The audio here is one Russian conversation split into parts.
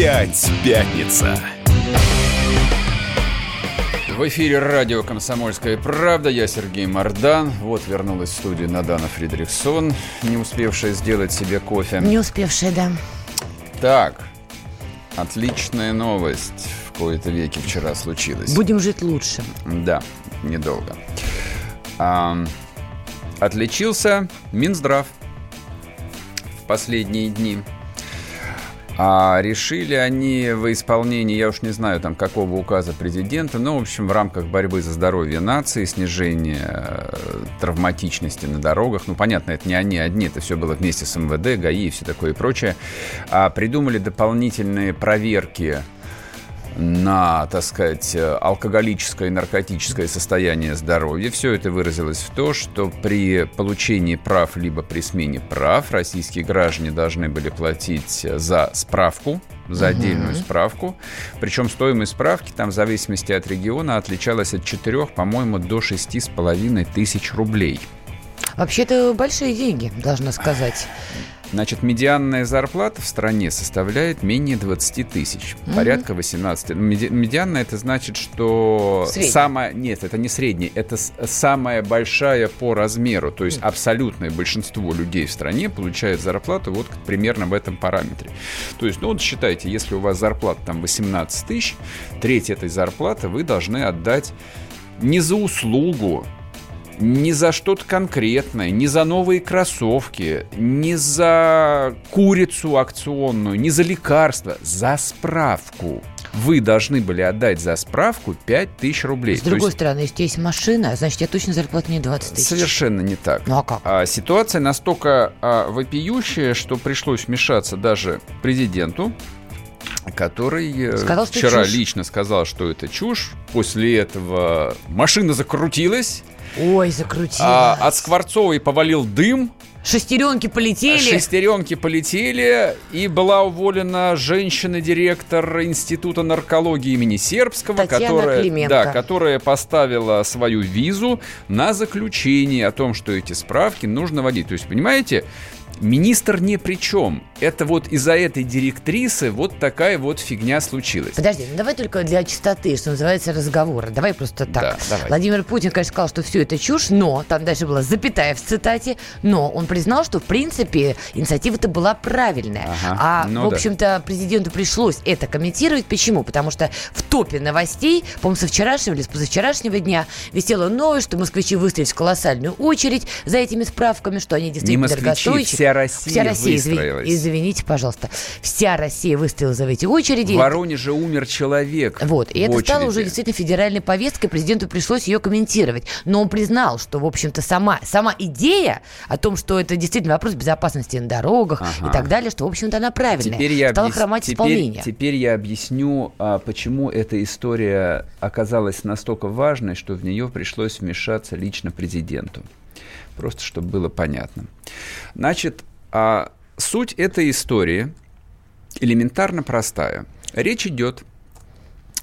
Опять пятница. В эфире радио «Комсомольская правда». Я Сергей Мордан. Вот вернулась в студию Надана Фридрихсон, не успевшая сделать себе кофе. Не успевшая, да. Так, отличная новость в кои-то веке вчера случилась. Будем жить лучше. Да, недолго. А, отличился Минздрав в последние дни. А решили они в исполнении, я уж не знаю, там какого указа президента, но, в общем, в рамках борьбы за здоровье нации, снижения э, травматичности на дорогах, ну, понятно, это не они одни, это все было вместе с МВД, ГАИ и все такое и прочее, а придумали дополнительные проверки на, так сказать, алкоголическое и наркотическое состояние здоровья. Все это выразилось в то, что при получении прав либо при смене прав российские граждане должны были платить за справку, за отдельную угу. справку. Причем стоимость справки там в зависимости от региона отличалась от 4, по-моему, до 6,5 тысяч рублей. Вообще-то большие деньги, должна сказать. Значит, медианная зарплата в стране составляет менее 20 тысяч, угу. порядка 18. Ну, меди, медианная это значит, что Средняя. самая... Нет, это не средняя, это самая большая по размеру. То есть абсолютное большинство людей в стране получает зарплату вот примерно в этом параметре. То есть, ну вот считайте, если у вас зарплата там 18 тысяч, треть этой зарплаты вы должны отдать не за услугу, не за что-то конкретное, не за новые кроссовки, не за курицу акционную, не за лекарства, за справку. Вы должны были отдать за справку 5 тысяч рублей. С другой есть... стороны, если есть машина, значит, я точно зарплата не 20 тысяч. Совершенно не так. Ну а как? А, ситуация настолько а, вопиющая, что пришлось вмешаться даже президенту, который э, сказал, вчера лично сказал, что это чушь. После этого машина закрутилась. Ой, закрутилась. А, от Скворцовой повалил дым. Шестеренки полетели. Шестеренки полетели, и была уволена женщина-директор Института наркологии имени Сербского, Татьяна которая, Клименко. да, которая поставила свою визу на заключение о том, что эти справки нужно вводить. То есть, понимаете, Министр ни при чем. Это вот из-за этой директрисы вот такая вот фигня случилась. Подожди, ну давай только для чистоты, что называется, разговора. Давай просто так. Да, давай. Владимир Путин, конечно, сказал, что все это чушь, но, там дальше была запятая в цитате, но он признал, что, в принципе, инициатива-то была правильная. Ага, а, ну в общем-то, да. президенту пришлось это комментировать. Почему? Потому что в топе новостей, по-моему, со вчерашнего или с позавчерашнего дня висела новость, что москвичи выстроились в колоссальную очередь за этими справками, что они действительно москвичи, вся Россия, вся Россия выстроилась. Извините, пожалуйста. Вся Россия выстояла за эти очереди. В Воронеже умер человек. Вот. И это очереди. стало уже действительно федеральной повесткой. Президенту пришлось ее комментировать. Но он признал, что, в общем-то, сама, сама идея о том, что это действительно вопрос безопасности на дорогах ага. и так далее, что, в общем-то, она правильная. Теперь я стала объяс... хромать теперь, исполнение. Теперь я объясню, а, почему эта история оказалась настолько важной, что в нее пришлось вмешаться лично президенту. Просто чтобы было понятно. Значит, а суть этой истории элементарно простая. Речь идет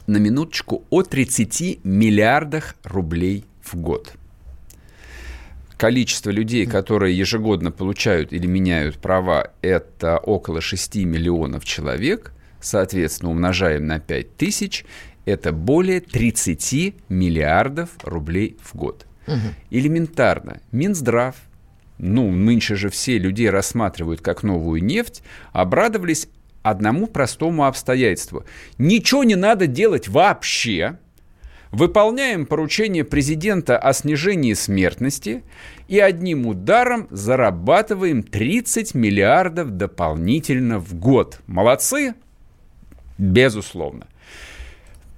на минуточку о 30 миллиардах рублей в год. Количество людей, которые ежегодно получают или меняют права, это около 6 миллионов человек. Соответственно, умножаем на 5 тысяч, это более 30 миллиардов рублей в год. Элементарно. Минздрав ну, нынче же все людей рассматривают как новую нефть, обрадовались одному простому обстоятельству. Ничего не надо делать вообще. Выполняем поручение президента о снижении смертности и одним ударом зарабатываем 30 миллиардов дополнительно в год. Молодцы? Безусловно.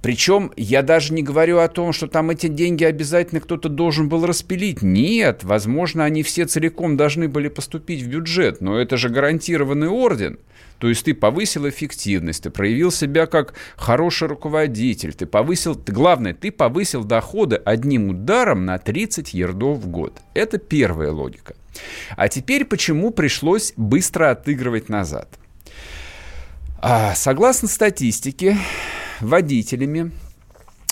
Причем я даже не говорю о том, что там эти деньги обязательно кто-то должен был распилить. Нет, возможно, они все целиком должны были поступить в бюджет, но это же гарантированный орден. То есть ты повысил эффективность, ты проявил себя как хороший руководитель, ты повысил, главное, ты повысил доходы одним ударом на 30 ярдов в год. Это первая логика. А теперь почему пришлось быстро отыгрывать назад? А, согласно статистике, водителями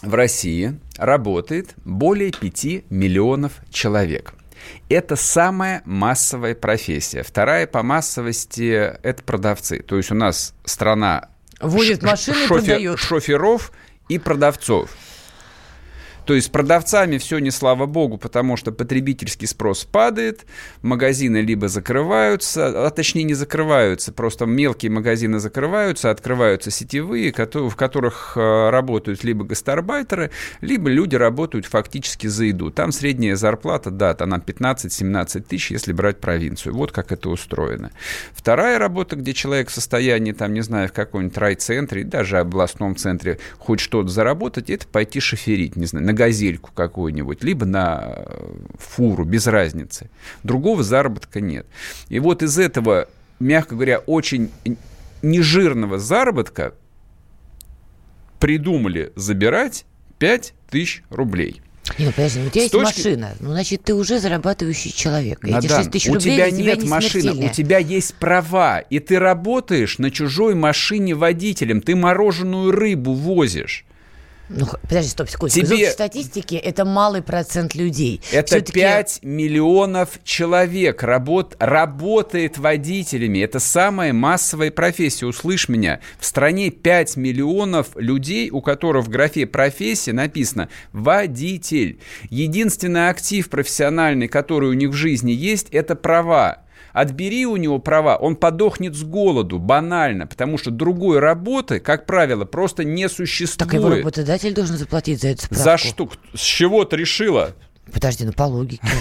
в России работает более 5 миллионов человек. Это самая массовая профессия. Вторая по массовости – это продавцы. То есть у нас страна Водит машины шофер, продает. шоферов и продавцов. То есть продавцами все не слава богу, потому что потребительский спрос падает, магазины либо закрываются, а точнее не закрываются, просто мелкие магазины закрываются, открываются сетевые, в которых э, работают либо гастарбайтеры, либо люди работают фактически за еду. Там средняя зарплата, да, она 15-17 тысяч, если брать провинцию. Вот как это устроено. Вторая работа, где человек в состоянии, там, не знаю, в каком-нибудь райцентре, даже областном центре хоть что-то заработать, это пойти шоферить, не знаю, на газельку какую-нибудь, либо на э, фуру, без разницы. Другого заработка нет. И вот из этого, мягко говоря, очень нежирного заработка придумали забирать 5 тысяч рублей. Не, ну подожди, у тебя есть точки... машина, ну значит ты уже зарабатывающий человек. Надан, Эти 6 тысяч рублей у тебя нет тебя машины, у тебя есть права, и ты работаешь на чужой машине водителем, ты мороженую рыбу возишь. Ну, подожди, стоп, секунду. Тебе... В статистике это малый процент людей. Это 5 миллионов человек работ... работает водителями. Это самая массовая профессия. Услышь меня. В стране 5 миллионов людей, у которых в графе профессия написано «водитель». Единственный актив профессиональный, который у них в жизни есть, это права. Отбери у него права, он подохнет с голоду, банально, потому что другой работы, как правило, просто не существует. Так его работодатель должен заплатить за эту справку. За что? С чего ты решила? Подожди, ну по логике.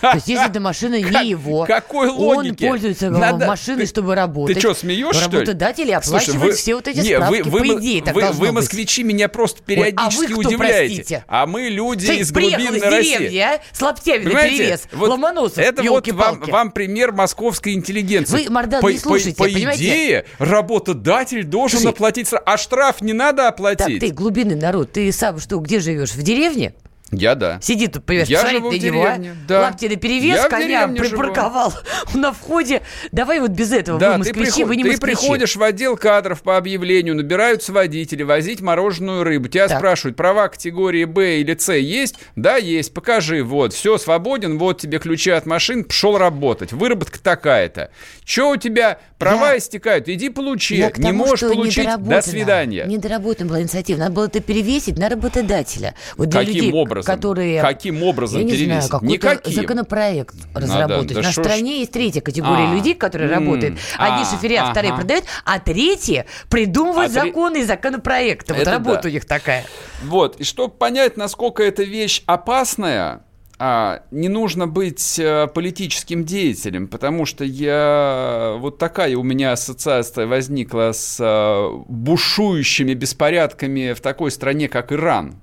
То есть, если эта машина не его, какой логики? он пользуется Надо... машиной, чтобы работать. Ты что, смеешься, что ли? Работодатели оплачивают все вот эти не, справки, вы, вы, по идее, так вы, вы, москвичи, меня просто периодически Ой, а вы кто, удивляете. Простите? А мы люди Ты из глубинной России. из деревни, а? С лаптями перевес, вот Ломоносов, Это вот вам, вам пример московской интеллигенции. Вы, Мардан, по, не слушайте, по, по идее, работодатель должен Слушай, оплатить, а штраф не надо оплатить. Так ты глубинный народ, ты сам что, где живешь? В деревне? Я да. Сидит тут, понимаешь, я живу деревне, него, да. лапти на перевес, я коня припарковал живу. на входе. Давай вот без этого, да, вы москвичи, ты приход... вы не Ты приходишь в отдел кадров по объявлению, набираются водители, возить мороженую рыбу. Тебя так. спрашивают, права категории Б или С есть? Да, есть, покажи, вот, все, свободен, вот тебе ключи от машин, пошел работать. Выработка такая-то. Че у тебя, права я... истекают, иди получи. Я не тому, можешь получить, до свидания. Недоработана была инициатива, надо было это перевесить на работодателя. Вот для Каким людей, образом? Образом? Которые, Каким образом я не знаю, какой-то Никаким. законопроект разработать. Да, да, На стране ж... есть третья категория а, людей, которые м- работают. Одни а, шоферят, ага. вторые продают, а третьи придумывают а законы и законопроекты. Вот работа да. у них такая. Вот, и чтобы понять, насколько эта вещь опасная, а, не нужно быть а, политическим деятелем, потому что я вот такая у меня ассоциация возникла с а, бушующими беспорядками в такой стране, как Иран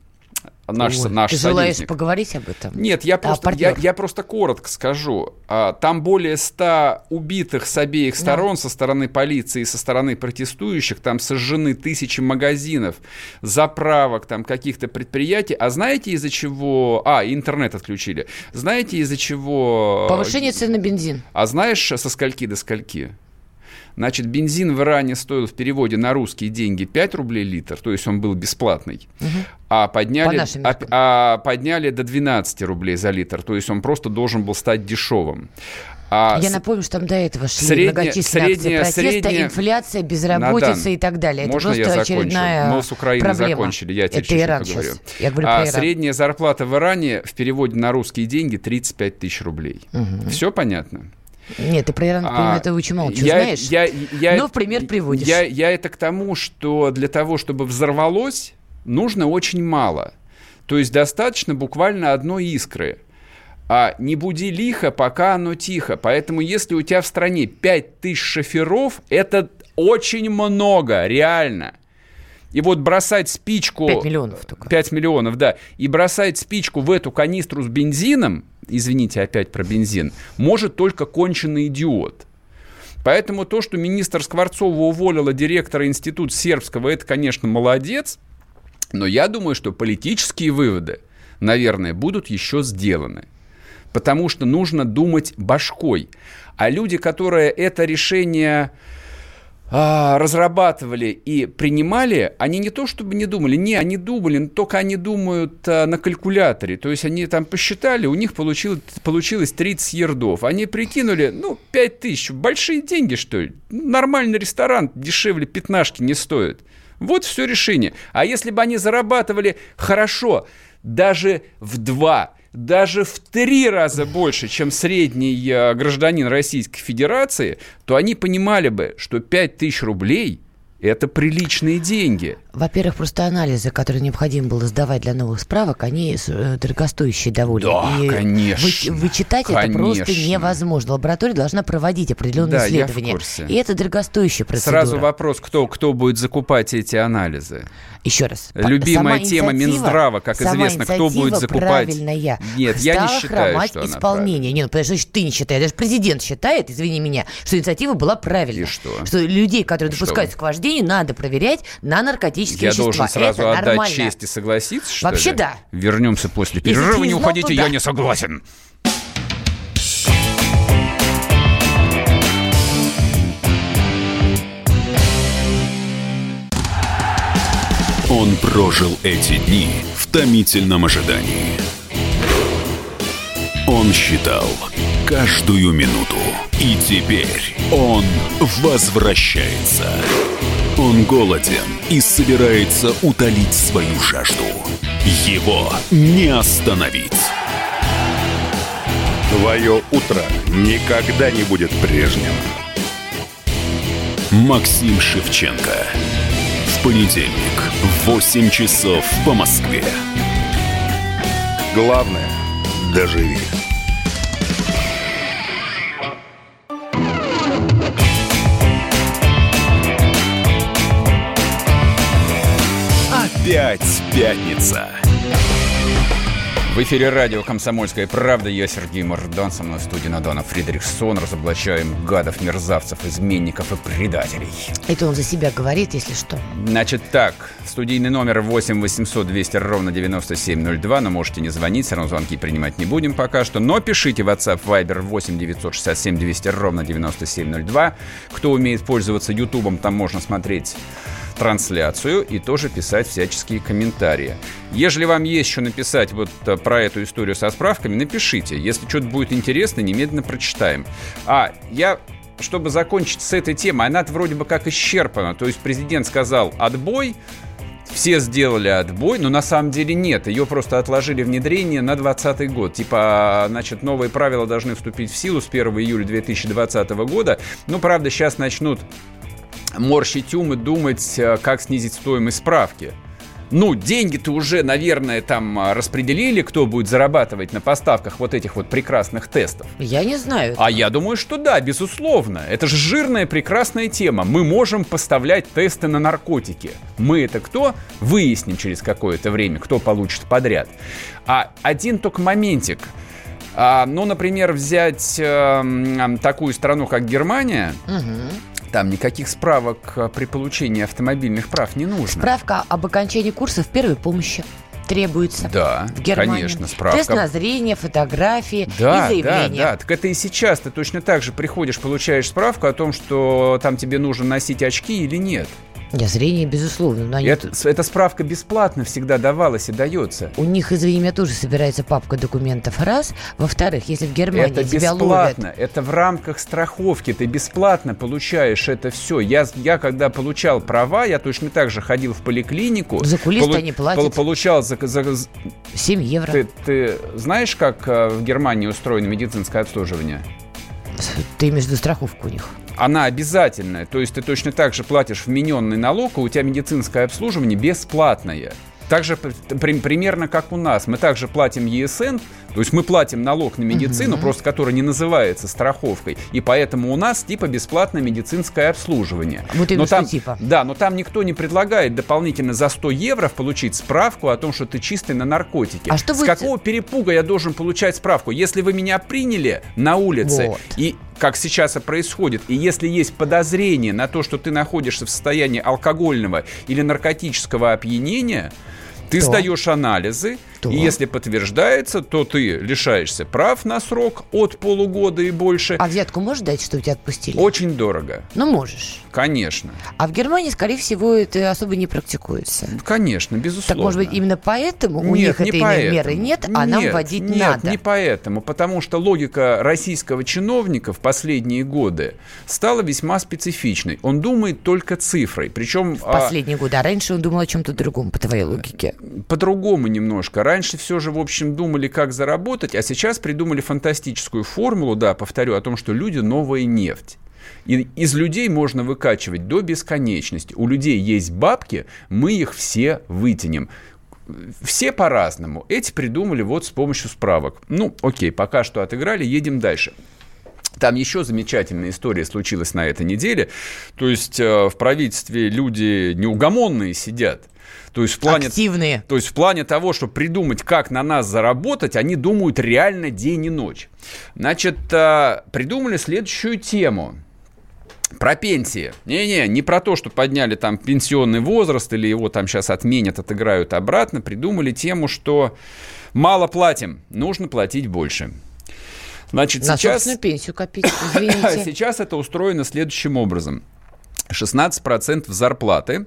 наш, Ой, наш ты союзник. желаешь поговорить об этом? Нет, я, просто, я, я просто коротко скажу. А, там более ста убитых с обеих сторон, да. со стороны полиции и со стороны протестующих. Там сожжены тысячи магазинов, заправок, там каких-то предприятий. А знаете из-за чего... А, интернет отключили. Знаете из-за чего... Повышение цен на бензин. А знаешь со скольки до скольки? Значит, бензин в Иране стоил в переводе на русские деньги 5 рублей литр, то есть он был бесплатный, угу. а, подняли, По а, а подняли до 12 рублей за литр, то есть он просто должен был стать дешевым. А Я напомню, что там до этого шли средняя, многочисленные средняя, акции протеста, средняя... инфляция, безработица Надан, и так далее. Это можно просто я очередная Мы с Украины проблема. закончили, я тебе Это Иран говорю. Сейчас. Я говорю а про Иран. средняя зарплата в Иране в переводе на русские деньги 35 тысяч рублей. Угу. Все понятно? Нет, ты про Иран, а, это очень мало что я, знаешь, я, я, но в пример приводишь. Я, я это к тому, что для того, чтобы взорвалось, нужно очень мало. То есть достаточно буквально одной искры. А не буди лихо, пока оно тихо. Поэтому если у тебя в стране 5 тысяч шоферов, это очень много, реально. И вот бросать спичку... 5 миллионов только. 5 миллионов, да. И бросать спичку в эту канистру с бензином, извините опять про бензин, может только конченый идиот. Поэтому то, что министр Скворцова уволила директора института сербского, это, конечно, молодец. Но я думаю, что политические выводы, наверное, будут еще сделаны. Потому что нужно думать башкой. А люди, которые это решение а, разрабатывали и принимали, они не то чтобы не думали, не, они думали, только они думают а, на калькуляторе. То есть они там посчитали, у них получилось, получилось 30 ердов. Они прикинули, ну, 5 тысяч, большие деньги, что ли. Нормальный ресторан дешевле пятнашки не стоит. Вот все решение. А если бы они зарабатывали хорошо, даже в два даже в три раза больше, чем средний э, гражданин Российской Федерации, то они понимали бы, что 5 тысяч рублей – это приличные деньги. Во-первых, просто анализы, которые необходимо было сдавать для новых справок, они э, дорогостоящие довольно. Да, и конечно. Вы, вычитать конечно. это просто невозможно. Лаборатория должна проводить определенные да, исследования. Я в курсе. И это дорогостоящая процедура. Сразу вопрос, кто, кто будет закупать эти анализы? Еще раз. Любимая тема Минздрава, как известно, кто будет закупать. правильная. Нет, я не считаю, что исполнение. Нет, ну, значит, ты не считаешь. Даже президент считает, извини меня, что инициатива была правильной. И что? Что людей, которые что? допускаются к вождению, надо проверять на наркотические я вещества. должен сразу это отдать нормально. честь и согласиться, что Вообще ли? да. Вернемся после перерыва, не не уходите, то я не согласен. Он прожил эти дни в томительном ожидании. Он считал каждую минуту. И теперь он возвращается. Он голоден и собирается утолить свою жажду. Его не остановить. Твое утро никогда не будет прежним. Максим Шевченко. В понедельник в 8 часов по Москве. Главное – доживи. Опять пятница. В эфире радио «Комсомольская правда». Я Сергей Мордан. Со мной в студии Надана Фридрихсон. Разоблачаем гадов, мерзавцев, изменников и предателей. Это он за себя говорит, если что. Значит так, студийный номер 8 800 200 ровно 9702, но можете не звонить, все равно звонки принимать не будем пока что. Но пишите в WhatsApp Viber 8 967 200 ровно 9702. Кто умеет пользоваться Ютубом, там можно смотреть трансляцию и тоже писать всяческие комментарии. Если вам есть что написать вот э, про эту историю со справками, напишите. Если что-то будет интересно, немедленно прочитаем. А, я чтобы закончить с этой темой, она вроде бы как исчерпана. То есть президент сказал «отбой», все сделали отбой, но на самом деле нет. Ее просто отложили внедрение на 2020 год. Типа, значит, новые правила должны вступить в силу с 1 июля 2020 года. Ну, правда, сейчас начнут морщить ум и думать, э, как снизить стоимость справки. Ну, деньги-то уже, наверное, там а, распределили, кто будет зарабатывать на поставках вот этих вот прекрасных тестов. Я не знаю. А я думаю, что да, безусловно. Это же жирная, прекрасная тема. Мы можем поставлять тесты на наркотики. Мы это кто? Выясним через какое-то время, кто получит подряд. А один только моментик. А, ну, например, взять э, такую страну, как Германия, там никаких справок э, при получении автомобильных прав не нужно. Справка об окончании курсов первой помощи требуется. Да, в Германии. конечно, справка. Тест на зрение, фотографии Да, и да, заявление. да. Так это и сейчас. Ты точно так же приходишь, получаешь справку о том, что там тебе нужно носить очки или нет. Нет, зрение, безусловно. Но они Это, эта справка бесплатно всегда давалась и дается. У них, извини меня, тоже собирается папка документов. Раз. Во-вторых, если в Германии это тебя бесплатно. ловят... Это в рамках страховки. Ты бесплатно получаешь это все. Я, я когда получал права, я точно так же ходил в поликлинику. За кулис-то они платят. Получал за, за- 7 евро. ты, ты знаешь, как э, в Германии устроено медицинское обслуживание? Ты имеешь в виду страховку у них. Она обязательная. То есть ты точно так же платишь вмененный налог, а у тебя медицинское обслуживание бесплатное. Так же при, примерно как у нас. Мы также платим ЕСН, то есть мы платим налог на медицину, угу. просто который не называется страховкой, и поэтому у нас типа бесплатное медицинское обслуживание. Вот но там, типа. Да, но там никто не предлагает дополнительно за 100 евро получить справку о том, что ты чистый на наркотики. А что С вы... какого перепуга я должен получать справку? Если вы меня приняли на улице вот. и как сейчас и происходит. И если есть подозрение на то, что ты находишься в состоянии алкогольного или наркотического опьянения, ты то? сдаешь анализы, то? и если подтверждается, то ты лишаешься прав на срок от полугода и больше. А взятку можешь дать, чтобы тебя отпустили? Очень дорого. Ну, можешь. Конечно. А в Германии, скорее всего, это особо не практикуется. Конечно, безусловно. Так, может быть, именно поэтому у нет, них не этой поэтому. меры нет, а нет, нам вводить нет, надо? не поэтому. Потому что логика российского чиновника в последние годы стала весьма специфичной. Он думает только цифрой. Причем... В последние а... годы. А раньше он думал о чем-то другом, по твоей логике. По-другому немножко. Раньше все же, в общем, думали, как заработать, а сейчас придумали фантастическую формулу, да, повторю, о том, что люди – новая нефть. И из людей можно выкачивать до бесконечности. У людей есть бабки, мы их все вытянем. Все по-разному. Эти придумали вот с помощью справок. Ну, окей, пока что отыграли, едем дальше. Там еще замечательная история случилась на этой неделе. То есть э, в правительстве люди неугомонные сидят. То есть в плане, Активные. То есть в плане того, чтобы придумать, как на нас заработать, они думают реально день и ночь. Значит, э, придумали следующую тему – про пенсии. Не-не, не про то, что подняли там пенсионный возраст или его там сейчас отменят, отыграют обратно. Придумали тему, что мало платим, нужно платить больше. Значит, На сейчас... пенсию копить, извините. сейчас это устроено следующим образом. 16% зарплаты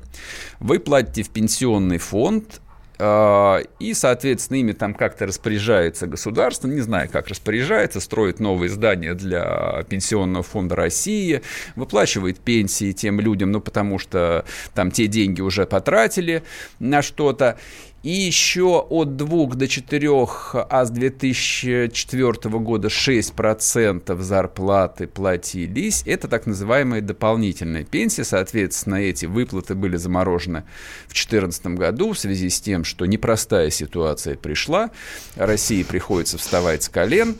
вы платите в пенсионный фонд, а, и, соответственно, ими там как-то распоряжается государство, не знаю, как распоряжается, строит новые здания для Пенсионного фонда России, выплачивает пенсии тем людям, ну, потому что там те деньги уже потратили на что-то. И еще от 2 до 4, а с 2004 года 6% зарплаты платились. Это так называемая дополнительная пенсия. Соответственно, эти выплаты были заморожены в 2014 году в связи с тем, что непростая ситуация пришла. России приходится вставать с колен.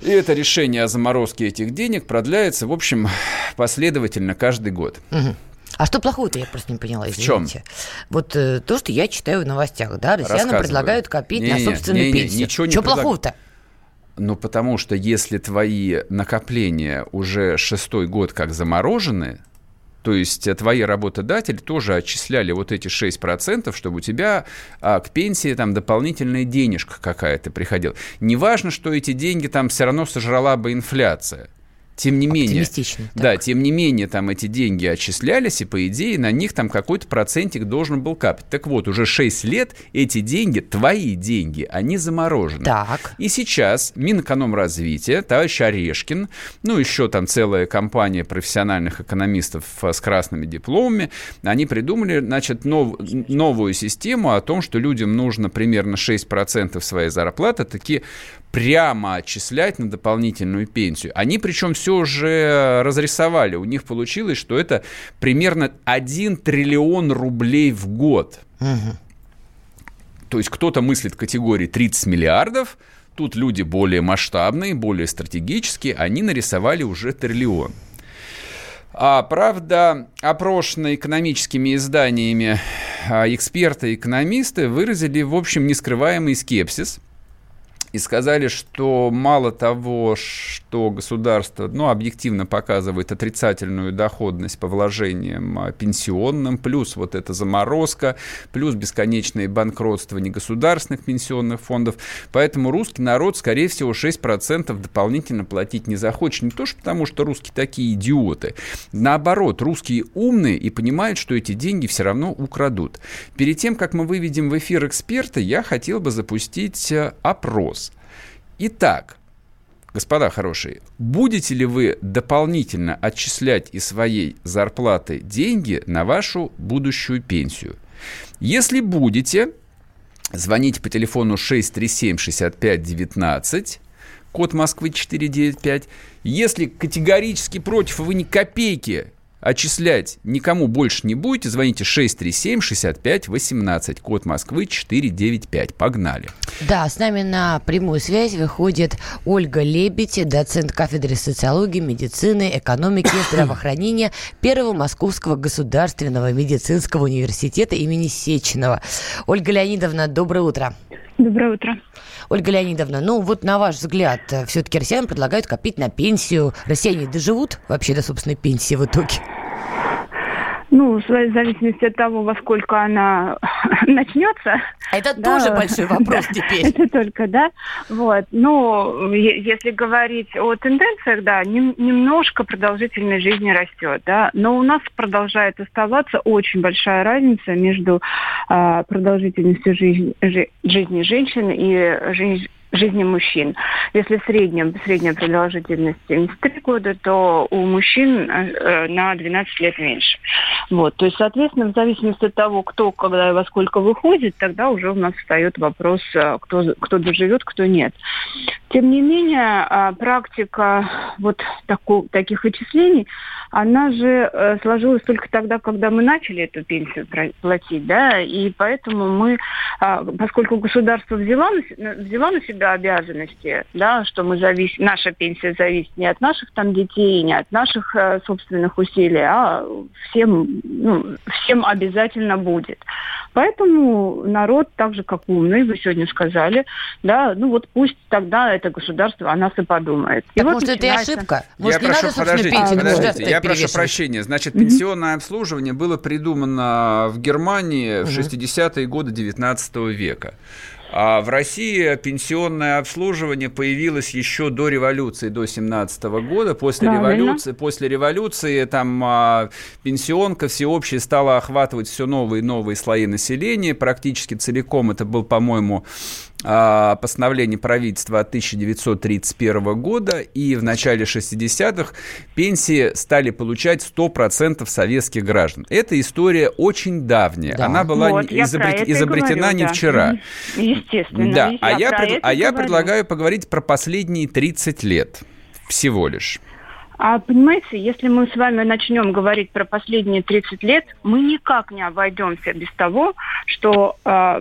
И это решение о заморозке этих денег продляется, в общем, последовательно каждый год. Угу. А что плохого-то, я просто не поняла, извините. В чем? Вот э, то, что я читаю в новостях, да, россиянам предлагают копить не, на собственную не, не, пенсию. Ничего не что предлаг... плохого-то? Ну, потому что если твои накопления уже шестой год как заморожены, то есть твои работодатели тоже отчисляли вот эти 6%, чтобы у тебя а, к пенсии там дополнительная денежка какая-то приходила. Неважно, что эти деньги там все равно сожрала бы инфляция. Тем не менее, да, так. тем не менее, там эти деньги отчислялись, и по идее на них там какой-то процентик должен был капать. Так вот, уже 6 лет эти деньги, твои деньги, они заморожены. Так. И сейчас Минэкономразвития, товарищ Орешкин, ну еще там целая компания профессиональных экономистов с красными дипломами, они придумали, значит, нов, новую систему о том, что людям нужно примерно 6% своей зарплаты таки прямо отчислять на дополнительную пенсию. Они причем все уже разрисовали. У них получилось, что это примерно 1 триллион рублей в год. Угу. То есть кто-то мыслит в категории 30 миллиардов, тут люди более масштабные, более стратегические, они нарисовали уже триллион. А, правда, опрошенные экономическими изданиями а, эксперты и экономисты выразили, в общем, нескрываемый скепсис – и сказали, что мало того, что государство ну, объективно показывает отрицательную доходность по вложениям а, пенсионным, плюс вот эта заморозка, плюс бесконечные банкротства негосударственных пенсионных фондов. Поэтому русский народ, скорее всего, 6% дополнительно платить не захочет. Не то, что потому что русские такие идиоты. Наоборот, русские умные и понимают, что эти деньги все равно украдут. Перед тем, как мы выведем в эфир эксперта, я хотел бы запустить э, опрос. Итак, господа хорошие, будете ли вы дополнительно отчислять из своей зарплаты деньги на вашу будущую пенсию? Если будете, звоните по телефону 637-6519, код Москвы 495. Если категорически против, вы ни копейки отчислять никому больше не будете, звоните 637-65-18, код Москвы 495. Погнали. Да, с нами на прямую связь выходит Ольга Лебедь, доцент кафедры социологии, медицины, экономики и здравоохранения Первого Московского государственного медицинского университета имени Сеченова. Ольга Леонидовна, доброе утро. Доброе утро. Ольга Леонидовна, ну вот на ваш взгляд, все-таки россиянам предлагают копить на пенсию. Россияне доживут вообще до собственной пенсии в итоге? Ну, в зависимости от того, во сколько она начнется. Это да, тоже большой вопрос теперь. Это только, да. Вот. Ну, если говорить о тенденциях, да, немножко продолжительность жизни растет, да. Но у нас продолжает оставаться очень большая разница между э, продолжительностью жизни, жизни женщин и жизнь жизни мужчин. Если в среднем, средняя продолжительность 73 года, то у мужчин э, на 12 лет меньше. Вот. То есть, соответственно, в зависимости от того, кто когда и во сколько выходит, тогда уже у нас встает вопрос, э, кто, кто доживет, кто нет. Тем не менее, э, практика вот таку, таких вычислений, она же э, сложилась только тогда, когда мы начали эту пенсию платить, да, и поэтому мы, а, поскольку государство взяло взяло на себя обязанности, да, что мы зависим, наша пенсия зависит не от наших там детей, не от наших э, собственных усилий, а всем, ну, всем обязательно будет. Поэтому народ, так же как умный, вы сегодня сказали, да, ну вот пусть тогда это государство о нас и подумает. Так и может, вот начинается... это и ошибка? Может, я не прошу, надо, подождите, пенсию подождите, я прошу прощения. Значит, пенсионное обслуживание было придумано в Германии в 60-е годы 19 века. А в России пенсионное обслуживание появилось еще до революции, до 17 года. После Правильно. революции, после революции там а, пенсионка всеобщая стала охватывать все новые и новые слои населения. Практически целиком это был, по-моему, постановление правительства от 1931 года, и в начале 60-х пенсии стали получать 100% советских граждан. Эта история очень давняя. Да. Она была вот, изобрет... изобретена говорю, не да. вчера. Естественно. Да, а я, пред... а я предлагаю поговорить про последние 30 лет всего лишь. А понимаете, если мы с вами начнем говорить про последние 30 лет, мы никак не обойдемся без того, что э,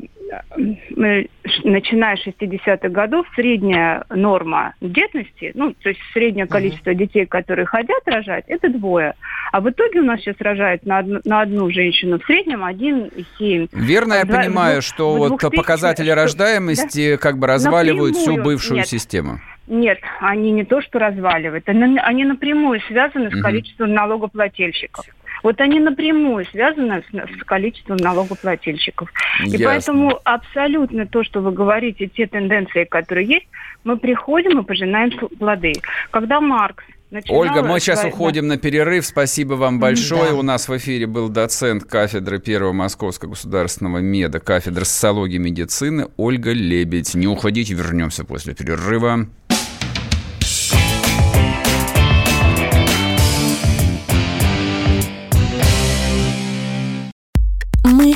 начиная с 60-х годов средняя норма детности, ну, то есть среднее количество uh-huh. детей, которые хотят рожать, это двое. А в итоге у нас сейчас рожает на одну, на одну женщину в среднем 1,7. Верно я Два, понимаю, в, что вот показатели что, рождаемости да, как бы разваливают напрямую, всю бывшую нет. систему? Нет, они не то, что разваливают, они напрямую связаны с количеством налогоплательщиков. Вот они напрямую связаны с, с количеством налогоплательщиков. Ясно. И поэтому абсолютно то, что вы говорите, те тенденции, которые есть, мы приходим и пожинаем плоды. Когда Маркс Начинала Ольга, мы сейчас да. уходим на перерыв. Спасибо вам большое. Да. У нас в эфире был доцент кафедры Первого Московского государственного меда, кафедры социологии и медицины Ольга Лебедь. Не уходите, вернемся после перерыва.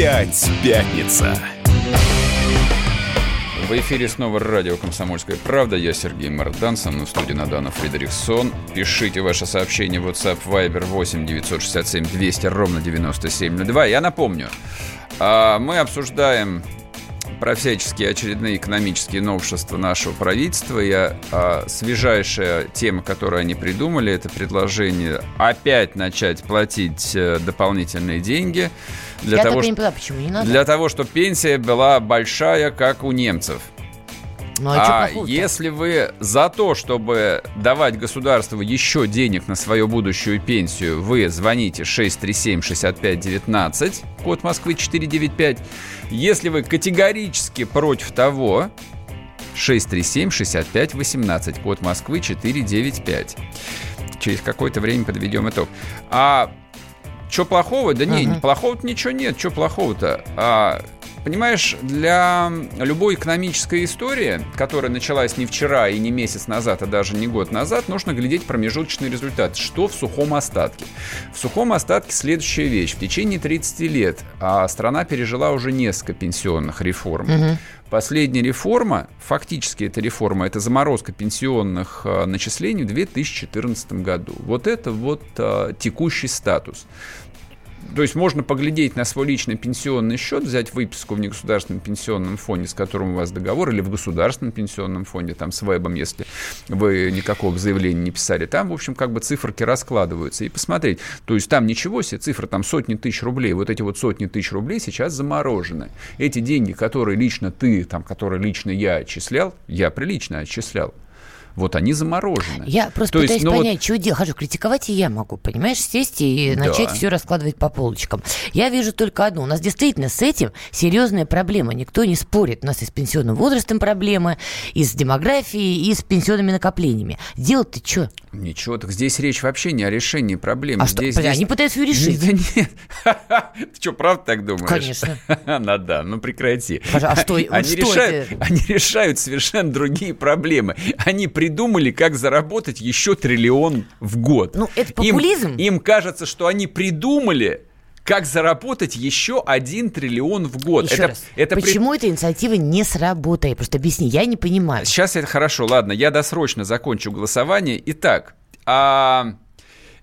Опять пятница. В эфире снова радио «Комсомольская правда». Я Сергей Мардан, со мной в студии Надана Фредериксон. Пишите ваше сообщение в WhatsApp Viber 8 967 200 ровно 9702. Я напомню, а, мы обсуждаем про всяческие очередные экономические новшества нашего правительства. Я, а, свежайшая тема, которую они придумали, это предложение опять начать платить а, дополнительные деньги. Для Я того, не поняла, почему не надо. Для того, чтобы пенсия была большая, как у немцев. Ну, а, а если вы за то, чтобы давать государству еще денег на свою будущую пенсию, вы звоните 637-6519, код Москвы 495. Если вы категорически против того, 637-6518, код Москвы 495. Через какое-то время подведем итог. А что плохого? Да не, Ага. плохого-то ничего нет. Что плохого-то? А, понимаешь, для любой экономической истории, которая началась не вчера и не месяц назад, а даже не год назад, нужно глядеть промежуточный результат. Что в сухом остатке? В сухом остатке следующая вещь. В течение 30 лет а страна пережила уже несколько пенсионных реформ. Мгм. Последняя реформа, фактически эта реформа, это заморозка пенсионных э, начислений в 2014 году. Вот это вот э, текущий статус. То есть можно поглядеть на свой личный пенсионный счет, взять выписку в негосударственном пенсионном фонде, с которым у вас договор, или в государственном пенсионном фонде, там с вебом, если вы никакого заявления не писали. Там, в общем, как бы циферки раскладываются. И посмотреть. То есть там ничего себе, цифра там сотни тысяч рублей. Вот эти вот сотни тысяч рублей сейчас заморожены. Эти деньги, которые лично ты, там, которые лично я отчислял, я прилично отчислял. Вот они заморожены. Я просто То есть, пытаюсь ну вот- понять, что делать. Хожу, критиковать и я могу, понимаешь, сесть и Да. начать все раскладывать по полочкам. Я вижу только одно. У нас действительно с этим серьезная проблема. Никто не спорит. У нас и с пенсионным возрастом проблемы, и с демографией, и с пенсионными накоплениями. Делать-то что? Ничего, так здесь речь вообще не о решении проблем. А что? здесь, Подожди, здесь- Они пытаются ее решить. Да нет. Ты что, правда так думаешь? Конечно. Ну да, ну прекрати. А что- вот что они решают совершенно другие проблемы. Они придумали, как заработать еще триллион в год. Ну, это Им- популизм. Им, кажется, что они придумали, как заработать еще один триллион в год. Еще это, раз. это при- Почему эта инициатива не сработает? Просто объясни, я не понимаю. Сейчас это хорошо, ладно, я досрочно закончу голосование. Итак, а,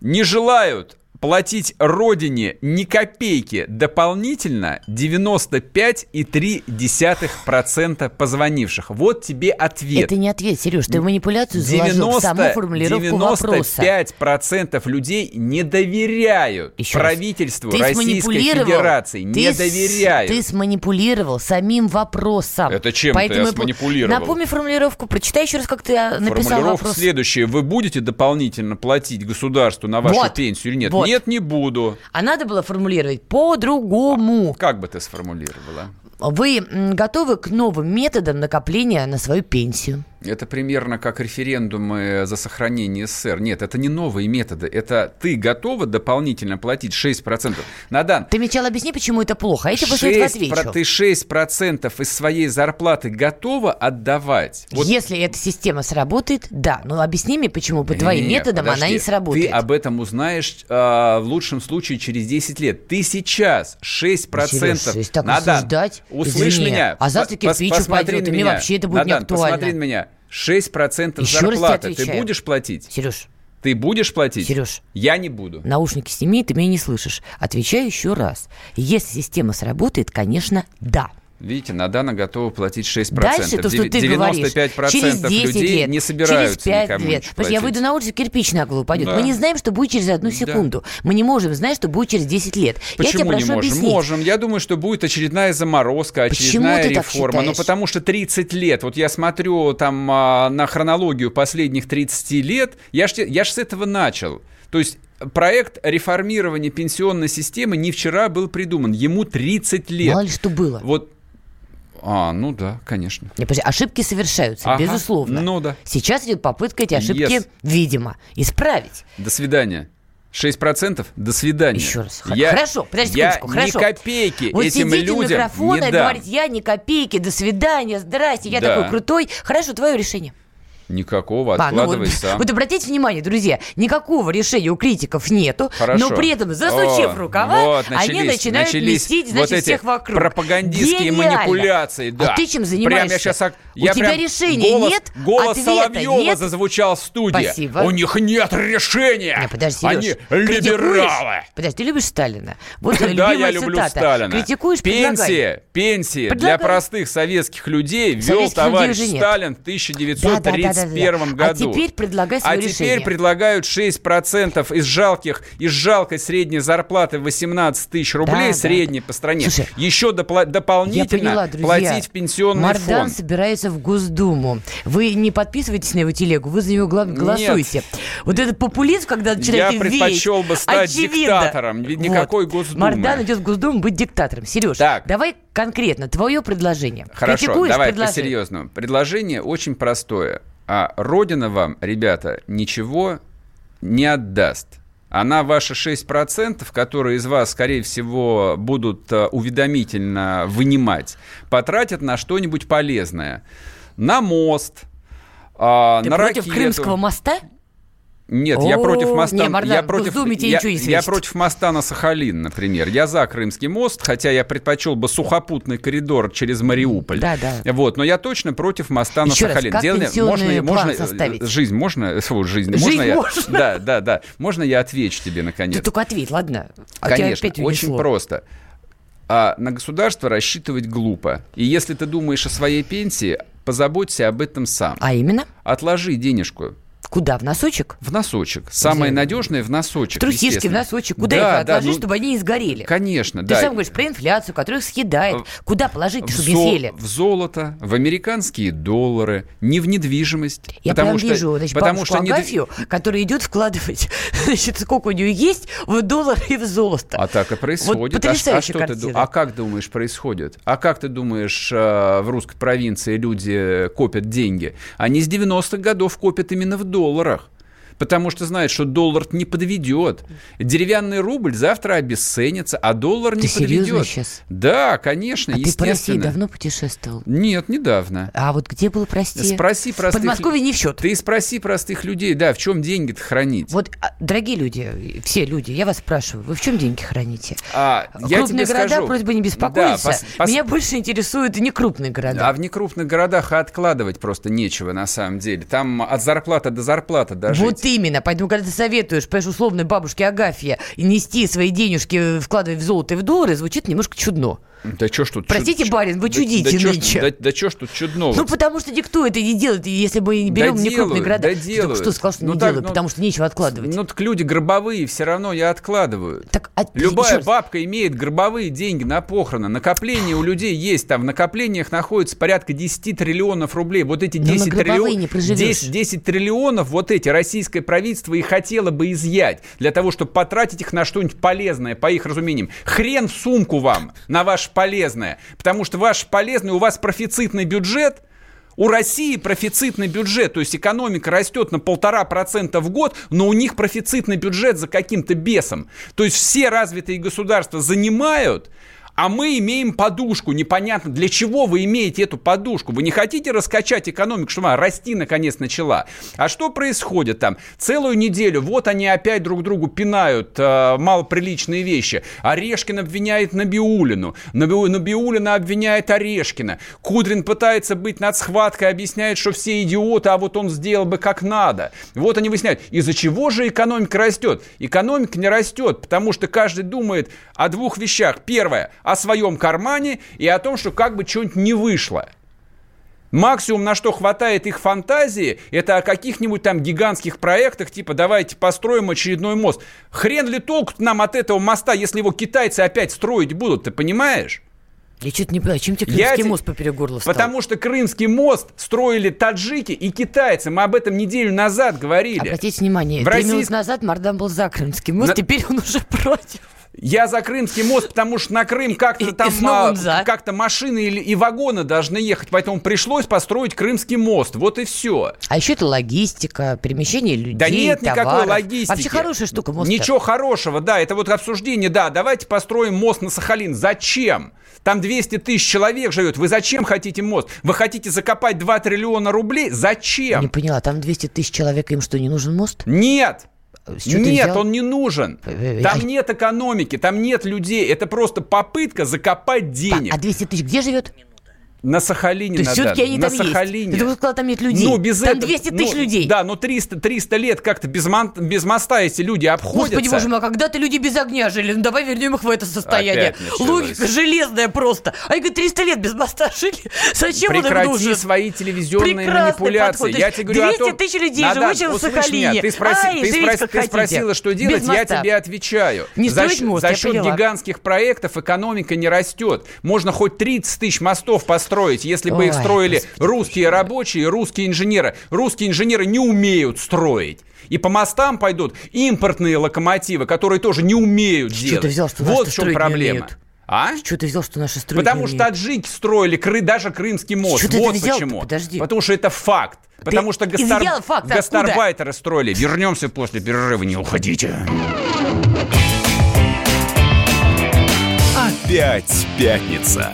не желают платить родине ни копейки дополнительно 95,3% позвонивших. Вот тебе ответ. Это не ответ, Сереж, ты манипуляцию заложил в саму формулировку вопроса. 95% людей не доверяют Еще раз. правительству Ты Российской. Федерации. Не Ты с- доверяют. Ты сманипулировал самим вопросом. Это чем-то я Поэтому по- сманипулировал? Напомни формулировку, прочитай еще раз, как ты а, написал Формулировка вопрос. следующая. Вы будете дополнительно платить государству на вашу Вот. пенсию или нет? Вот. Нет, не буду. А надо было формулировать по-другому. Как бы ты сформулировала? Вы готовы к новым методам накопления на свою пенсию? Это примерно как референдумы за сохранение СССР. Нет, это не новые методы. Это ты готова дополнительно платить 6%. Надан, Ты, Мичал, объясни, почему это плохо, а я тебе после этого 6 отвечу. про- ты 6% из своей зарплаты готова отдавать? Вот Если эта система сработает, да. Но объясни мне, почему по твоим Не-не-не, методам она подожди. не сработает. Ты об этом узнаешь а, в лучшем случае через 10 лет. Ты сейчас 6%. Серёж, если так Надан, рассуждать, услышь извини, меня. а завтра кирпич упадет, и мне вообще это будет не Надан, актуально. посмотри на меня. 6% Еще зарплаты. Ты будешь платить? Сереж, Ты будешь платить? Сереж. Я не буду. наушники сними, ты меня не слышишь. Отвечаю еще раз. Если система сработает, конечно, да. Видите, Надана готова платить 6%. Дальше то, что ты Девя- говоришь, 95% через 10 людей лет, не собираются через 5 никому лет. что я выйду на улицу, кирпич на голову упадет. Да. Мы не знаем, что будет через одну секунду. Мы не можем знать, что будет через 10 лет. я Почему тебя прошу не можем? объяснить. Можем. Я думаю, что будет очередная заморозка, очередная Почему реформа. Ну, потому что 30 лет. Вот я смотрю там а, на хронологию последних 30 лет. Я ж, я ж с этого начал. То есть проект реформирования пенсионной системы не вчера был придуман. Ему 30 лет. Мало ли что было. Вот. А, ну да, конечно. Не, подожди, ошибки совершаются, Ага, безусловно. ну да. Сейчас идет попытка эти ошибки, Yes. видимо, исправить. До свидания. 6%? До свидания. Еще раз. Я- хорошо, подожди я секундочку, хорошо. ни копейки Вот этим сидите людям микрофона не и дам. говорите, я ни копейки, до свидания, здрасте, я Да. такой крутой. Хорошо, твое решение. Никакого, А, ну откладывай вот, сам. вот обратите внимание, друзья, никакого решения у критиков нету, Хорошо. но при этом, засучив О, рукава, вот, они начались, начинают начались местить, значит, вот эти всех вокруг. пропагандистские Гениально. манипуляции. Да. А ты чем Прям занимаешься? я сейчас, У я тебя прям решения голос, нет, Голос Соловьева нет. зазвучал в студии. Спасибо. У них нет решения. Не, подожди, Они Серёж, либералы. Подожди, ты любишь Сталина? Вот Да, я люблю цитата. Сталина. Критикуешь. Пенсия, пенсия для простых советских людей людей товарищ нет. Сталин в 1937 2021 да, да. году. А теперь предлагай свое А решение. теперь предлагают 6% из жалких, из жалкой средней зарплаты 18 тысяч рублей, Да, да, средней по стране, Слушай, еще допла- Я дополнительно поняла, друзья. платить в пенсионный Мардан фонд. собирается в Госдуму. Вы не подписывайтесь на его телегу, вы за него главное голосуйте. Вот этот популизм, когда Я начинает предпочел бы стать очевидно. диктатором. Никакой Госдумы. Мардан идет в Госдуму быть диктатором. Сереж, Так. давай конкретно твое предложение. Хорошо, Критикуешь, давай по-серьезному. Предложение очень простое. А Родина вам, ребята, ничего не отдаст. Она ваши 6%, которые из вас, скорее всего, будут э, уведомительно вынимать, потратят на что-нибудь полезное. На мост, а, Ты на против ракету. Крымского моста? Нет, я против моста. не, Мардан, я в против, я, я против моста на Сахалин, например. Я за Крымский мост, хотя я предпочел бы сухопутный коридор через Мариуполь. Да, да. Вот, но я точно против моста на Еще раз, Сахалин. как пенсионный план составить? Жизнь можно, фу, жизнь, Жизнь можно я, можно. да, да, да, можно я отвечу тебе наконец? Ты только ответь, ладно? А Конечно, очень просто. А на государство рассчитывать глупо. И если ты думаешь о своей пенсии, позаботься об этом сам. А именно? Отложи денежку Куда? В носочек? в носочек. Самое надежное в носочек. Трусишки, в носочек. Куда Да, их да, отложить, ну, чтобы они не сгорели? Конечно, Ты да. сам говоришь про инфляцию, которая их съедает. В- Куда положить, чтобы зо- не съели? в золото, в американские доллары, не в недвижимость. Я потому прям что, вижу, значит, потому что Агафью, которая идет вкладывать, значит, сколько у нее есть в доллар и в золото. А так и происходит. А ш- а, потрясающая что ты, картина. а как думаешь происходит? А как ты думаешь э, в русской провинции люди копят деньги? Они с 90-х годов копят именно в долларах. Потому что знают, что доллар не подведет. Деревянный рубль завтра обесценится, а доллар не Ты серьезно подведет. сейчас? Да, конечно, А ты по России естественно. давно путешествовал? Нет, недавно. А вот где был, прости? Спроси простых... Подмосковье не в счет. Ты спроси простых людей, да, в чем деньги-то хранить? Вот, а, дорогие люди, все люди, я вас спрашиваю, вы в чем деньги храните? А, я крупные тебе города, скажу. просьба не беспокоиться. Да, пос- пос- Меня больше интересуют не крупные города. А в некрупных городах откладывать просто нечего на самом деле. Там от зарплаты до зарплаты даже. Вот именно, поэтому, когда ты советуешь, понимаешь, условной бабушке Агафье нести свои денежки, вкладывать в золото и в доллары, звучит немножко чудно. Да чё ж тут Простите, чуд- барин, вы да- чудите да нынче. Да, да чё ж тут чудного? Ну, потому что никто это не делает, если мы не Да берем не крупные города. да делают. что сказал, что Ну не так, делают, ну, потому что нечего откладывать. Ну так люди гробовые все равно и откладывают. Так, а- Любая бабка имеет гробовые деньги на похороны. Накопления у людей есть. Там в накоплениях находится порядка 10 триллионов рублей. Вот эти Но на 10 гробовые триллионов... не проживешь. 10, 10 триллионов вот эти российское правительство и хотело бы изъять. Для того, чтобы потратить их на что-нибудь полезное, по их разумениям. Хрен в сумку вам на ваше полезное. Потому что ваш полезный, у вас профицитный бюджет, у России профицитный бюджет, то есть экономика растет на полтора процента в год, но у них профицитный бюджет за каким-то бесом. То есть все развитые государства занимают, а мы имеем подушку. Непонятно, для чего вы имеете эту подушку. Вы не хотите раскачать экономику, чтобы она расти наконец начала. А что происходит там? Целую неделю вот они опять друг другу пинают э, малоприличные вещи. Орешкин обвиняет Набиулину. Наби- Набиулина обвиняет Орешкина. Кудрин пытается быть над схваткой, объясняет, что все идиоты, а вот он сделал бы как надо. Вот они выясняют, из-за чего же экономика растет? Экономика не растет, потому что каждый думает о двух вещах. Первое, о своем кармане и о том, что как бы что-нибудь не вышло. Максимум, на что хватает их фантазии, это о каких-нибудь там гигантских проектах, типа давайте построим очередной мост. Хрен ли толку нам от этого моста, если его китайцы опять строить будут, ты понимаешь? Я что-то не понимаю, чем тебе Я Крымский те- мост поперек горла встал? Потому что Крымский мост строили таджики и китайцы. Мы об этом неделю назад говорили. Обратите внимание, В три России- минуты назад Мардан был за Крымский мост, На- теперь он уже против. Я за Крымский мост, потому что на Крым И- как-то и там а, как-то машины или, и вагоны должны ехать, поэтому пришлось построить Крымский мост. Вот и все. А еще это логистика, перемещение людей, Да нет никакой товаров. логистики. Вообще хорошая штука мост. Ничего хорошего, да. Это вот обсуждение, да. Давайте построим мост на Сахалин. Зачем? Там 200 тысяч человек живет. Вы зачем хотите мост? Вы хотите закопать 2 триллиона рублей? Зачем? Не поняла, там 200 тысяч человек, им что, не нужен мост? Нет. Нет, он не нужен. Э, э, Там а- нет экономики, там нет людей. Это просто попытка закопать денег. а 200 тысяч где живет? На Сахалине То есть на все-таки они на там есть. Сахалине. Ты сказал, там нет людей. Ну, без там этого- 200 тысяч ну, людей. Да, но 300, 300 лет как-то без, мон- без моста эти люди обходятся. Господи, боже мой, а когда-то люди без огня жили? Ну, давай вернем их в это состояние. Логика железная просто. А они говорят, 300 лет без моста жили. Зачем он им Прекрати нужен? свои телевизионные Прекрасный манипуляции. подход. Я тебе говорю о 200 том... тысяч людей, Надан, живущих услышь Сахалине. меня. Ты, спроси- Ай, ты, спроси- ты хотите. спросила, что делать, я тебе отвечаю. Не за мост, за я счет гигантских проектов экономика не растет. Можно хоть 30 тысяч мостов построить, если бы их Ой, строили господи, русские рабочие, русские инженеры. Русские инженеры не умеют строить. И по мостам пойдут импортные локомотивы, которые тоже не умеют чего делать. ты взял, что вот в чем строить не проблема. умеют? А? Что ты взял, что наши строить Потому что таджики строили кры, даже Крымский мост. Что ты вот это взял-то? почему. Подожди. Потому что это факт. Потому что гастар... факт откуда? гастарбайтеры строили. Вернемся после перерыва, не уходите. Опять пятница.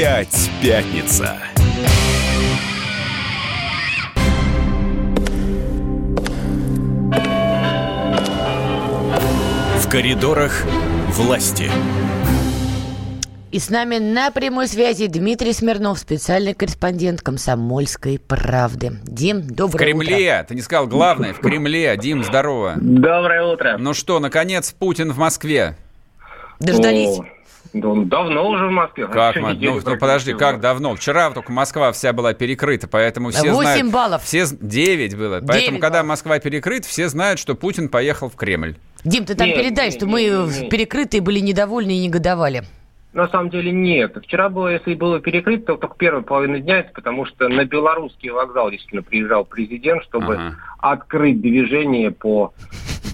Опять пятница. В коридорах власти. И с нами на прямой связи Дмитрий Смирнов, специальный корреспондент «Комсомольской правды». Дим, В доброе Кремле. Ты не сказал главное. В Кремле. Дим, здорово. Доброе утро. Ну что, наконец, Путин в Москве. утро. Он давно уже в Москве. Как, мы- ну, ну, подожди, как давно? Вчера только Москва вся была перекрыта, поэтому все 8 знают... баллов. Все, з- 9 было. Поэтому, 9 когда баллов. Москва перекрыта, все знают, что Путин поехал в Кремль. Дим, ты там Не, передай, не, что не, мы не, не. перекрытые были недовольны и негодовали. На самом деле нет. Вчера было, если было перекрыто, то только первая половина дня, это потому что на белорусский вокзал действительно приезжал президент, чтобы Ага. открыть движение по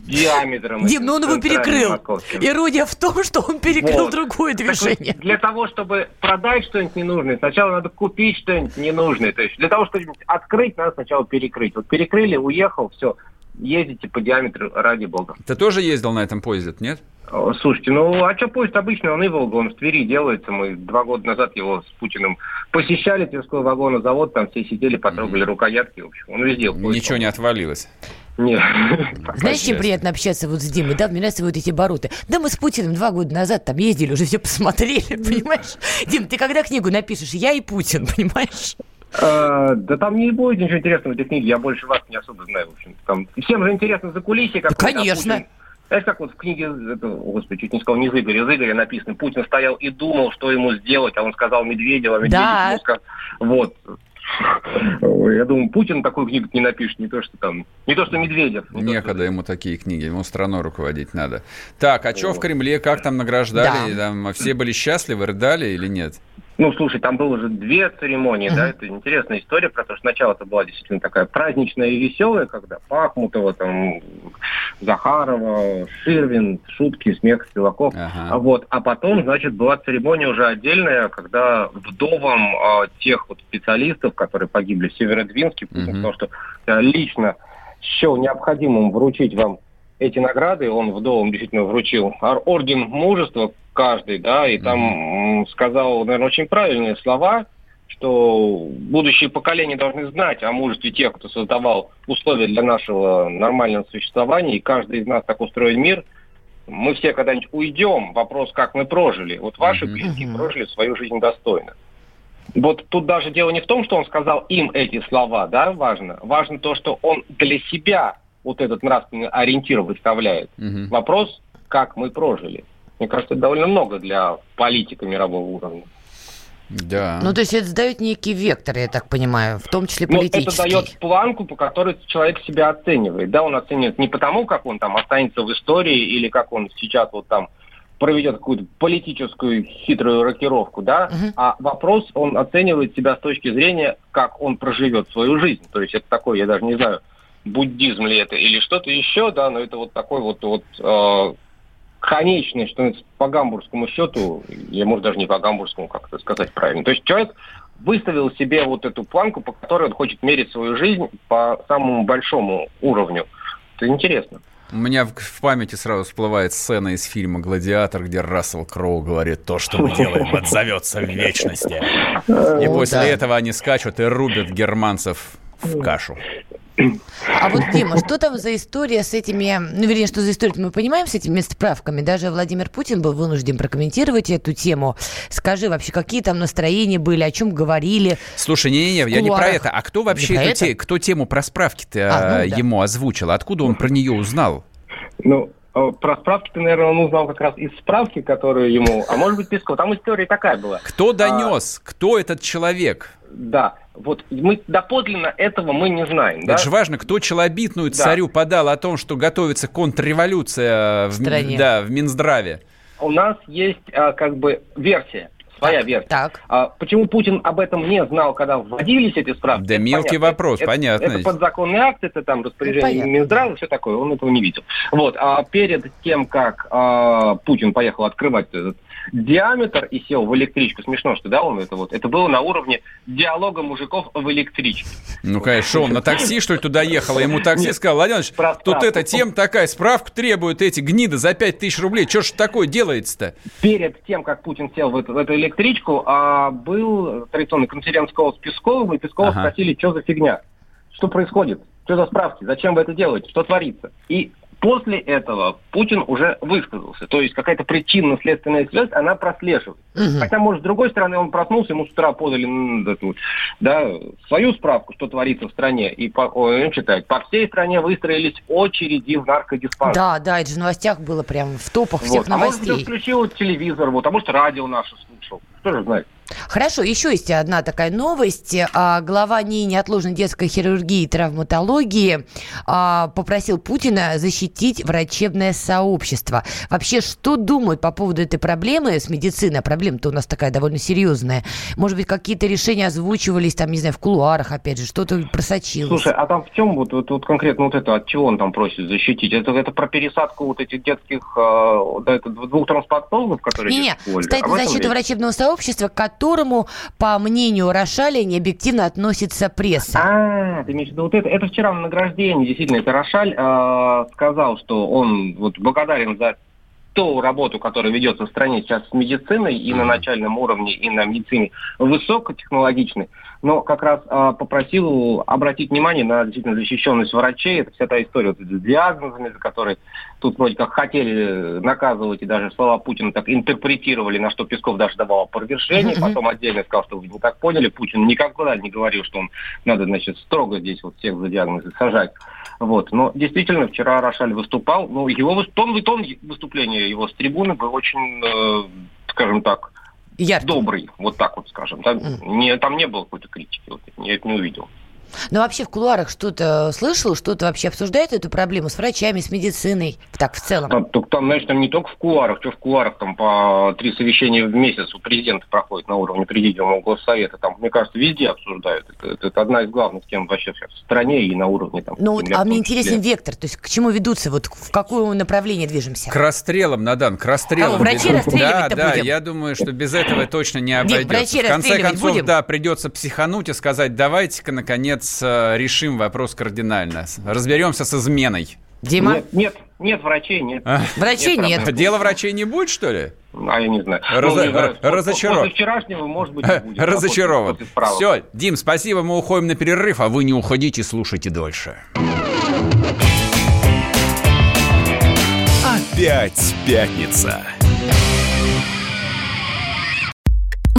диаметрам. Дим, ну он его перекрыл. московским. Ирония в том, что он перекрыл Вот. другое Так движение. для того, чтобы продать что-нибудь ненужное, сначала надо купить что-нибудь ненужное. То есть для того, чтобы открыть, надо сначала перекрыть. Вот перекрыли, уехал, все. Ездите по диаметру, ради бога. Ты тоже ездил на этом поезде, нет? О, Слушайте, ну а что поезд обычно, он и Волга, он в Твери делается. Мы два года назад его с Путиным посещали, Тверской вагонозавод, там все сидели, потрогали рукоятки, в общем, он везде. поезд. Ничего не отвалилось. Нет. Знаешь, чем приятно общаться вот с Димой, да? Мне нравятся вот эти обороты. Да мы с Путиным два года назад там ездили, уже все посмотрели, понимаешь? Дим, ты когда книгу напишешь? Я и Путин, понимаешь? Э, Да там не будет ничего интересного в этой книге, я больше вас не особо знаю, в общем. Там всем же интересно за кулисье, как Да, конечно. Знаешь, как вот в книге, это, господи, чуть не сказал, не из Игоря, из Игоря написано, Путин стоял и думал, что ему сделать, а он сказал Медведева, Медведев Да. ему сказал, вот. Я думаю, Путин такую книгу не напишет, не то, что там, не то, что Медведев. не то, Некогда что- ему такие книги, ему страной руководить надо. Так, а что в Кремле, как там награждали? Да. Там все были счастливы, рыдали или нет? Ну, слушай, там было уже две церемонии, да, это интересная история, про то, что сначала это была действительно такая праздничная и веселая, когда Пахмутова, там, Захарова, Ширвин, шутки, смех, Силаков. Ага. А Вот. А потом, значит, была церемония уже отдельная, когда вдовам а, тех вот специалистов, которые погибли в Северодвинске, Мгм. сказал, что э, лично счел необходимым вручить вам эти награды. Он вдовам действительно вручил ор- орден мужества каждый, да, и там сказал, наверное, очень правильные слова, что будущие поколения должны знать о мужестве тех, кто создавал условия для нашего нормального существования, и каждый из нас так устроен мир. Мы все когда-нибудь уйдем, вопрос, как мы прожили. Вот ваши Мгм. близкие прожили свою жизнь достойно. Вот тут даже дело не в том, что он сказал им эти слова, да, важно. Важно то, что он для себя вот этот нравственный ориентир выставляет. Мгм. Вопрос, как мы прожили. Мне кажется, это довольно много для политика мирового уровня. Да. Ну, то есть это задает некий вектор, я так понимаю, в том числе Ну, политический. это дает планку, по которой человек себя оценивает. Да, он оценивает не потому, как он там останется в истории или как он сейчас вот там проведет какую-то политическую хитрую рокировку, да, Мгм. а вопрос он оценивает себя с точки зрения, как он проживет свою жизнь. То есть это такой, я даже не знаю, буддизм ли это или что-то еще, да, но это вот такой вот, вот э, конечный, что по гамбургскому счету, или может даже не по гамбургскому, как это сказать правильно. То есть человек выставил себе вот эту планку, по которой он хочет мерить свою жизнь по самому большому уровню. Это интересно. У меня в, в памяти сразу всплывает сцена из фильма «Гладиатор», где Рассел Кроу говорит «То, что мы делаем, отзовется в вечности». И О, после этого они скачут и рубят германцев в кашу. А вот, Дима, что там за история с этими, ну, вернее, что за история мы понимаем с этими справками? Даже Владимир Путин был вынужден прокомментировать эту тему. Скажи вообще, какие там настроения были, о чем говорили? Слушай, не-не-не, я не про это. А кто вообще эту те- кто тему про справки-то А, ну э, да. ему озвучил? Откуда он про нее узнал? Ну, э, про справки-то, наверное, он узнал как раз из справки, которую ему... А может быть, Песков. Там история такая была. Кто донес? Кто этот человек? Да, вот мы доподлинно этого мы не знаем. да? Это же важно, кто челобитную Да. царю подал о том, что готовится контрреволюция в, В стране. да, в Минздраве. У нас есть а, как бы версия, своя версия. Так. А почему Путин об этом не знал, когда вводились эти справки? Да это мелкий понятно. вопрос, Это- понятно. Это подзаконный акт, это там распоряжение Ну. Минздрава, все такое, он этого не видел. Вот, а перед тем, как а, Путин поехал открывать этот диаметр и сел в электричку, смешно, что да, он это вот, это было на уровне диалога мужиков в электричке. Ну, конечно, он на такси, что ли, туда ехал? Ему такси сказал, Владимир Ильич, тут эта тема такая, справку требуют эти гниды за 5 тысяч рублей. Что ж такое делается-то? перед тем, как Путин сел в эту, в эту электричку, а, был традиционный конференц-колл с Песковым, и Пескова Ага. спросили, что за фигня, что происходит, что за справки, зачем вы это делаете, что творится. И после этого Путин уже высказался. То есть какая-то причинно-следственная связь, она прослеживает. Мгм. Хотя, может, с другой стороны, он проснулся, ему с утра подали да, свою справку, что творится в стране, и по, он читает. По всей стране выстроились очереди в наркодиспансер. Да, да, это же в новостях было прям в топах всех Вот. А может, новостей. включил телевизор, вот, а может, радио наше слушал. Кто же знает. Хорошо, еще есть одна такая новость. А, Глава НИИ неотложной детской хирургии и травматологии а, попросил Путина защитить врачебное сообщество. Вообще, что думают по поводу этой проблемы с медициной? Проблема-то у нас такая довольно серьезная. Может быть, какие-то решения озвучивались, там, не знаю, в кулуарах, опять же, что-то просочилось. Слушай, а там в чем вот, вот, вот конкретно вот это, от чего он там просит защитить? Это, это про пересадку вот этих детских э, да, это двух трансплантологов, которые в Ольге? стоит защиту речь? врачебного сообщества, которому, по мнению Рошаля, необъективно относится пресса. А, ты имеешь в виду вот это? Это вчера на награждении, действительно, это Рошаль э, сказал, что он вот благодарен за ту работу, которая ведется в стране сейчас с медициной и на начальном уровне, и на медицине высокотехнологичной, но как раз э, попросил обратить внимание на действительно защищенность врачей. Это вся та история вот с диагнозами, за которые тут вроде как хотели наказывать, и даже слова Путина так интерпретировали, на что Песков даже давал опровержение, потом отдельно сказал, что вы не так поняли. Путин никогда не говорил, что он надо, значит, строго здесь вот всех за диагнозы сажать. Вот. Но действительно, вчера Рошаль выступал. Ну, его тон, тон выступления его с трибуны был очень, э, скажем так, Яркий. добрый, вот так вот скажем. Там, Мгм. не, там не было какой-то критики, вот, я это не увидел. Но вообще в кулуарах что-то слышал, что-то вообще обсуждают эту проблему с врачами, с медициной, так в целом? Там, только там, знаешь, там не только в кулуарах, что в кулуарах там по три совещания в месяц у президента проходит на уровне президиума Госсовета. Там, мне кажется, везде обсуждают. Это, это- это одна из главных тем вообще сейчас в стране и на уровне там. Ну, вот, а мне интересен вектор, то есть к чему ведутся, вот в какое направление движемся? К расстрелам, Надан, к расстрелам. Кого, врачей ведут. расстреливать-то Да, да, будем? я думаю, что без этого точно не обойдется. врачей В конце расстреливать концов, будем? да, придется психануть и сказать, давайте-ка, наконец, э, решим вопрос кардинально. Разберемся с изменой. Дима? Нет, нет, нет врачей, нет. А, Врачей Нет нет. Дело врачей не будет, что ли? А я не знаю. Раз- Ну, не знаю, р- разочарован. После вчерашнего, может быть, и будет. а Разочарован. после- после справок. Все, Дим, спасибо, мы уходим на перерыв, а вы не уходите, слушайте дольше. Опять пятница.